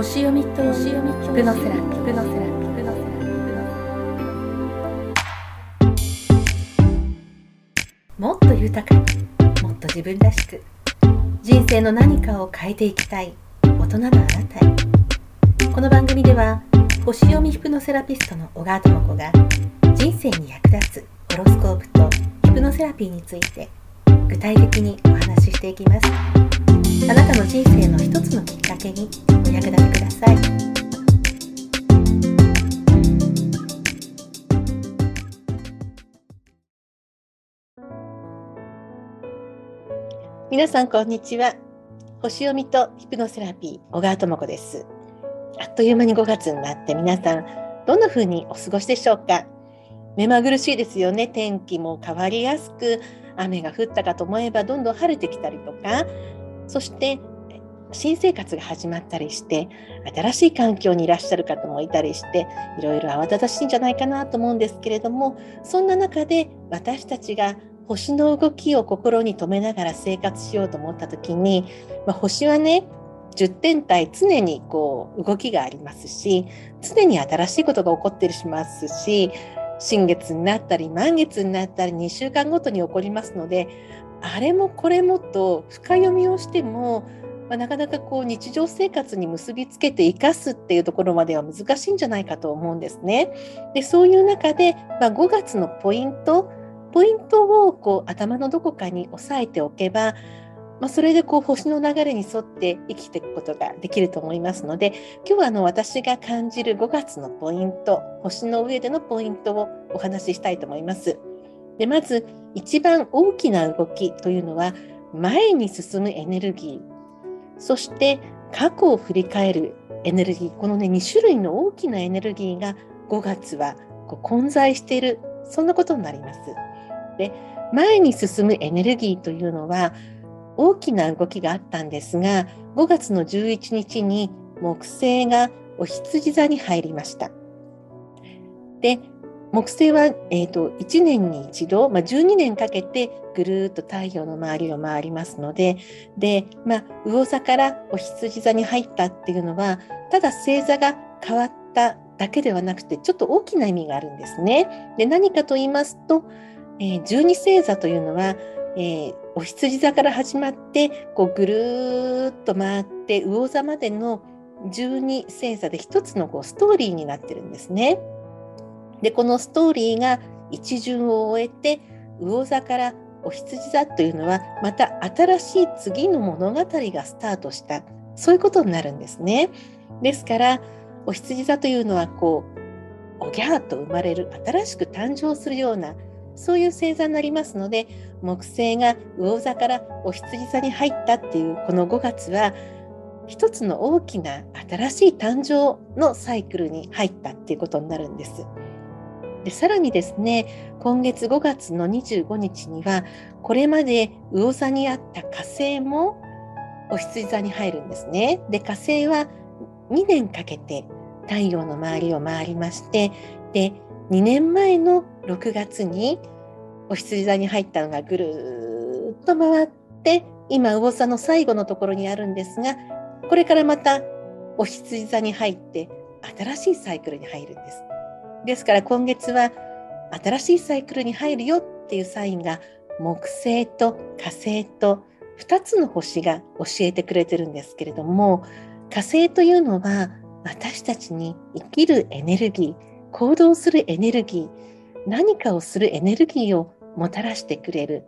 星読みと星読みヒプノセラプノセラプノセラもっと豊かにもっと自分らしく人生の何かを変えていきたい大人のあなたへ。この番組では星読みヒプノセラピストの小川智子が人生に役立つホロスコープとヒプノセラピーについて具体的にお話ししていきますあなたの人生の一つのきっかけにお役立てください。皆さんこんにちは。星読みとヒプノセラピー小川智子です。あっという間に5月になって皆さんどんな風にお過ごしでしょうか？目まぐるしいですよね。天気も変わりやすく雨が降ったかと思えばどんどん晴れてきたりとかそして新生活が始まったりして新しい環境にいらっしゃる方もいたりしていろいろ慌ただしいんじゃないかなと思うんですけれどもそんな中で私たちが星の動きを心に留めながら生活しようと思った時に、まあ、星はね10天体常にこう動きがありますし常に新しいことが起こってしますし新月になったり満月になったり2週間ごとに起こりますのであれもこれもと深読みをしても、まあ、なかなかこう日常生活に結びつけて生かすっていうところまでは難しいんじゃないかと思うんですね。でそういう中で、まあ、5月のポイントポイントをこう頭のどこかに押さえておけば、まあ、それでこう星の流れに沿って生きていくことができると思いますので今日はあの私が感じる5月のポイント星の上でのポイントをお話ししたいと思います。でまず一番大きな動きというのは前に進むエネルギーそして過去を振り返るエネルギーこのね2種類の大きなエネルギーが5月はこう混在しているそんなことになります。で前に進むエネルギーというのは大きな動きがあったんですが5月の11日に木星がお羊座に入りました。で木星は、えーと、1年に一度、まあ、12年かけてぐるっと太陽の周りを回りますのでで、まあ、魚座からお羊座に入ったっていうのはただ星座が変わっただけではなくてちょっと大きな意味があるんですね。で何かと言いますと、えー、12星座というのは、えー、お羊座から始まってこうぐるっと回って魚座までの12星座で一つのこうストーリーになってるんですね。でこのストーリーが一巡を終えて魚座からお羊座というのはまた新しい次の物語がスタートしたそういうことになるんですね。ですからお羊座というのはこうおぎゃーと生まれる新しく誕生するようなそういう星座になりますので木星が魚座からお羊座に入ったっていうこの5月は一つの大きな新しい誕生のサイクルに入ったっていうことになるんです。でさらにですね今月5月の25日にはこれまで魚座にあった火星もお羊座に入るんですね。で火星は2年かけて太陽の周りを回りましてで2年前の6月にお羊座に入ったのがぐるっと回って今魚座の最後のところにあるんですがこれからまたお羊座に入って新しいサイクルに入るんです。ですから今月は新しいサイクルに入るよっていうサインが木星と火星と2つの星が教えてくれてるんですけれども火星というのは私たちに生きるエネルギー行動するエネルギー何かをするエネルギーをもたらしてくれる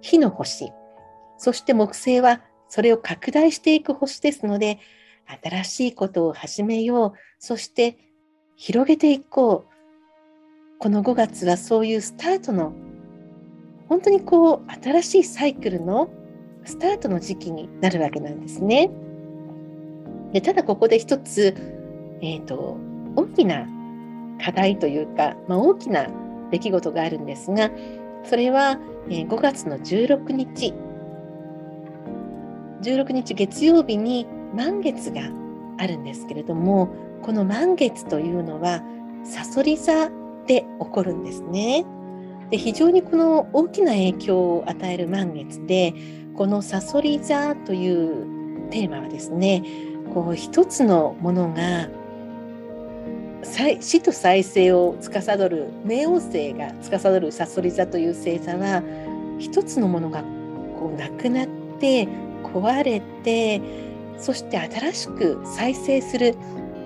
火の星。そして木星はそれを拡大していく星ですので新しいことを始めよう。そして広げていこうこの5月はそういうスタートの本当にこう新しいサイクルのスタートの時期になるわけなんですね。でただここで一つ、えーと、大きな課題というか、まあ、大きな出来事があるんですがそれは、えー、5月の16日16日月曜日に満月があるんですけれどもこの満月というのはさそり座で起こるんですね。で非常にこの大きな影響を与える満月でこのさそり座というテーマはですねこう一つのものが死と再生を司る冥王星が司るさそり座という星座は一つのものがこうなくなって壊れてそして新しく再生する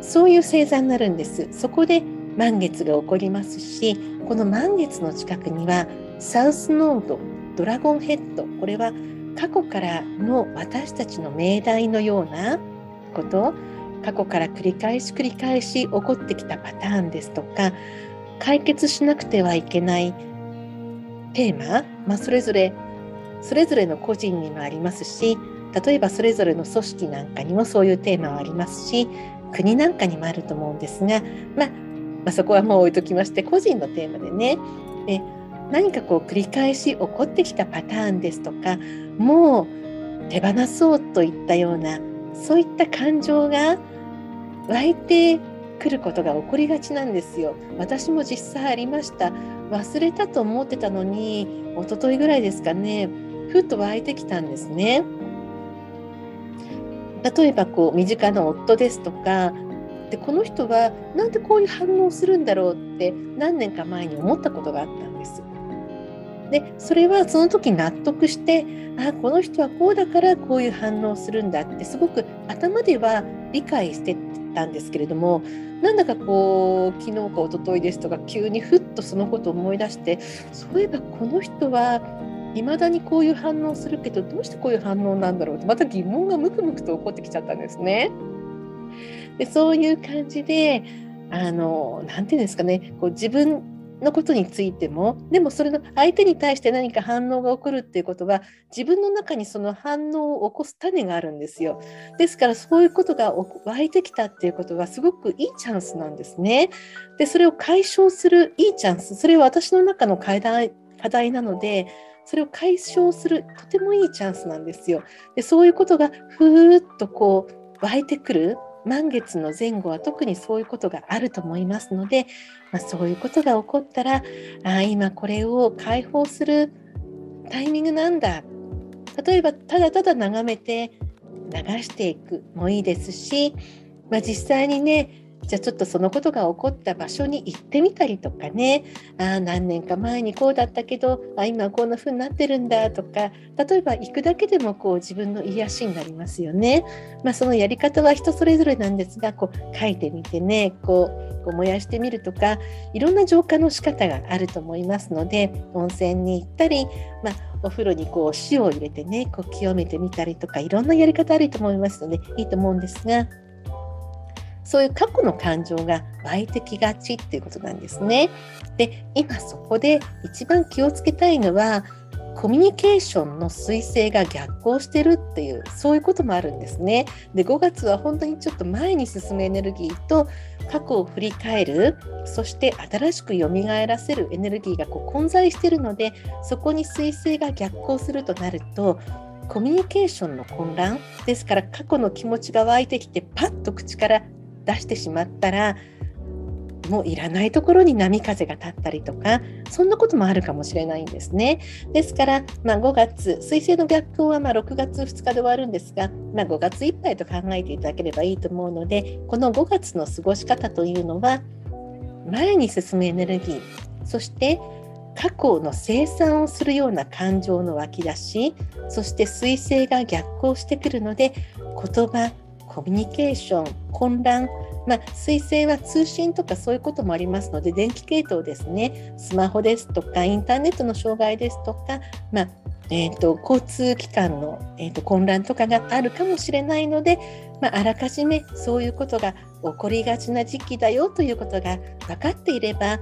そういう星座になるんです。そこで満月が起こりますしこの満月の近くにはサウスノードドラゴンヘッドこれは過去からの私たちの命題のようなこと過去から繰り返し繰り返し起こってきたパターンですとか解決しなくてはいけないテーマ、まあ、それぞれそれぞれの個人にもありますし例えばそれぞれの組織なんかにもそういうテーマはありますし国なんかにもあると思うんですが、まあ、まあ、そこはもう置いときまして個人のテーマでねえ何かこう繰り返し起こってきたパターンですとかもう手放そうといったようなそういった感情が湧いてくることが起こりがちなんですよ。私も実際ありました。忘れたと思ってたのに一昨日ぐらいですかねふっと湧いてきたんですね。例えばこう身近な夫ですとかでこの人はなんでこういう反応するんだろうって何年か前に思ったことがあったんです。でそれはその時納得してあこの人はこうだからこういう反応するんだってすごく頭では理解してたんですけれどもなんだかこう昨日か一昨日ですとか急にふっとそのことを思い出してそういえばこの人はいまだにこういう反応するけどどうしてこういう反応なんだろうってまた疑問がムクムクと起こってきちゃったんですね。でそういう感じであの何て言うんですかねこう自分のことについてもでもそれの相手に対して何か反応が起こるっていうことは自分の中にその反応を起こす種があるんですよですからそういうことが湧いてきたっていうことはすごくいいチャンスなんですねでそれを解消するいいチャンスそれは私の中の課題課題なのでそれを解消するとてもいいチャンスなんですよ。でそういうことがふーっとこう湧いてくる満月の前後は特にそういうことがあると思いますので、まあ、そういうことが起こったらあ今これを解放するタイミングなんだ。例えばただただ眺めて流していくもいいですし、まあ、実際にねじゃあちょっとそのことが起こった場所に行ってみたりとかねあ何年か前にこうだったけどあ今こんな風になってるんだとか例えば行くだけでもこう自分の癒しになりますよね。まあ、そのやり方は人それぞれなんですがこう書いてみてねこうこう燃やしてみるとかいろんな浄化の仕方があると思いますので温泉に行ったり、まあ、お風呂にこう塩を入れてねこう清めてみたりとかいろんなやり方あると思いますのでいいと思うんですが。そういう過去の感情が湧いてきがちっていうことなんですね。で今そこで一番気をつけたいのはコミュニケーションの彗星が逆行してるっていうそういうこともあるんですね。で5月は本当にちょっと前に進むエネルギーと過去を振り返るそして新しくよみがえらせるエネルギーがこう混在してるのでそこに彗星が逆行するとなるとコミュニケーションの混乱ですから過去の気持ちが湧いてきてパッと口から出してしまったらもういらないところに波風が立ったりとかそんなこともあるかもしれないんですね。ですから、まあ、5月水星の逆行はま6月2日で終わるんですが、まあ、5月いっぱいと考えていただければいいと思うのでこの5月の過ごし方というのは前に進むエネルギーそして過去の生産をするような感情の湧き出しそして水星が逆行してくるので言葉コミュニケーション混乱まあ、水星は通信とかそういうこともありますので電気系統ですね。スマホですとかインターネットの障害ですとか、まあえーと、交通機関の、えーと、混乱とかがあるかもしれないので、ま、あらかじめそういうことが起こりがちな時期だよということが分かっていれば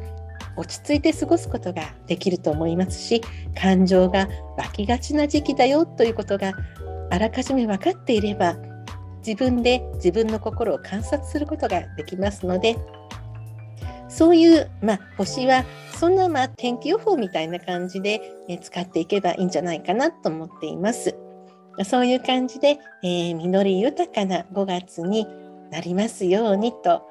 落ち着いて過ごすことができると思いますし感情が湧きがちな時期だよということがあらかじめ分かっていれば自分で自分の心を観察することができますのでそういう、まあ、星はそんな、まあ、天気予報みたいな感じで、え使っていけばいいんじゃないかなと思っています。そういう感じで、えー、実り豊かな5月になりますようにと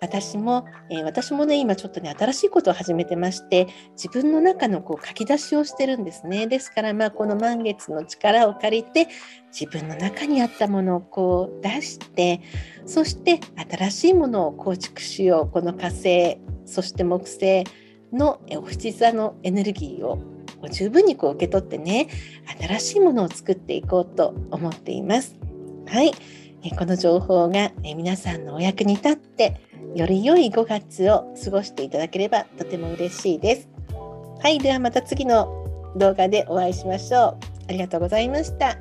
私も、えー、私もね今ちょっとね新しいことを始めてまして自分の中のこう書き出しをしてるんですねですからまあこの満月の力を借りて自分の中にあったものをこう出してそして新しいものを構築しようこの火星そして木星のお羊座のエネルギーを十分にこう受け取ってね新しいものを作っていこうと思っています。はい、この情報が皆さんのお役に立ってより良い5月を過ごしていただければとても嬉しいです。はい、ではまた次の動画でお会いしましょう。ありがとうございました。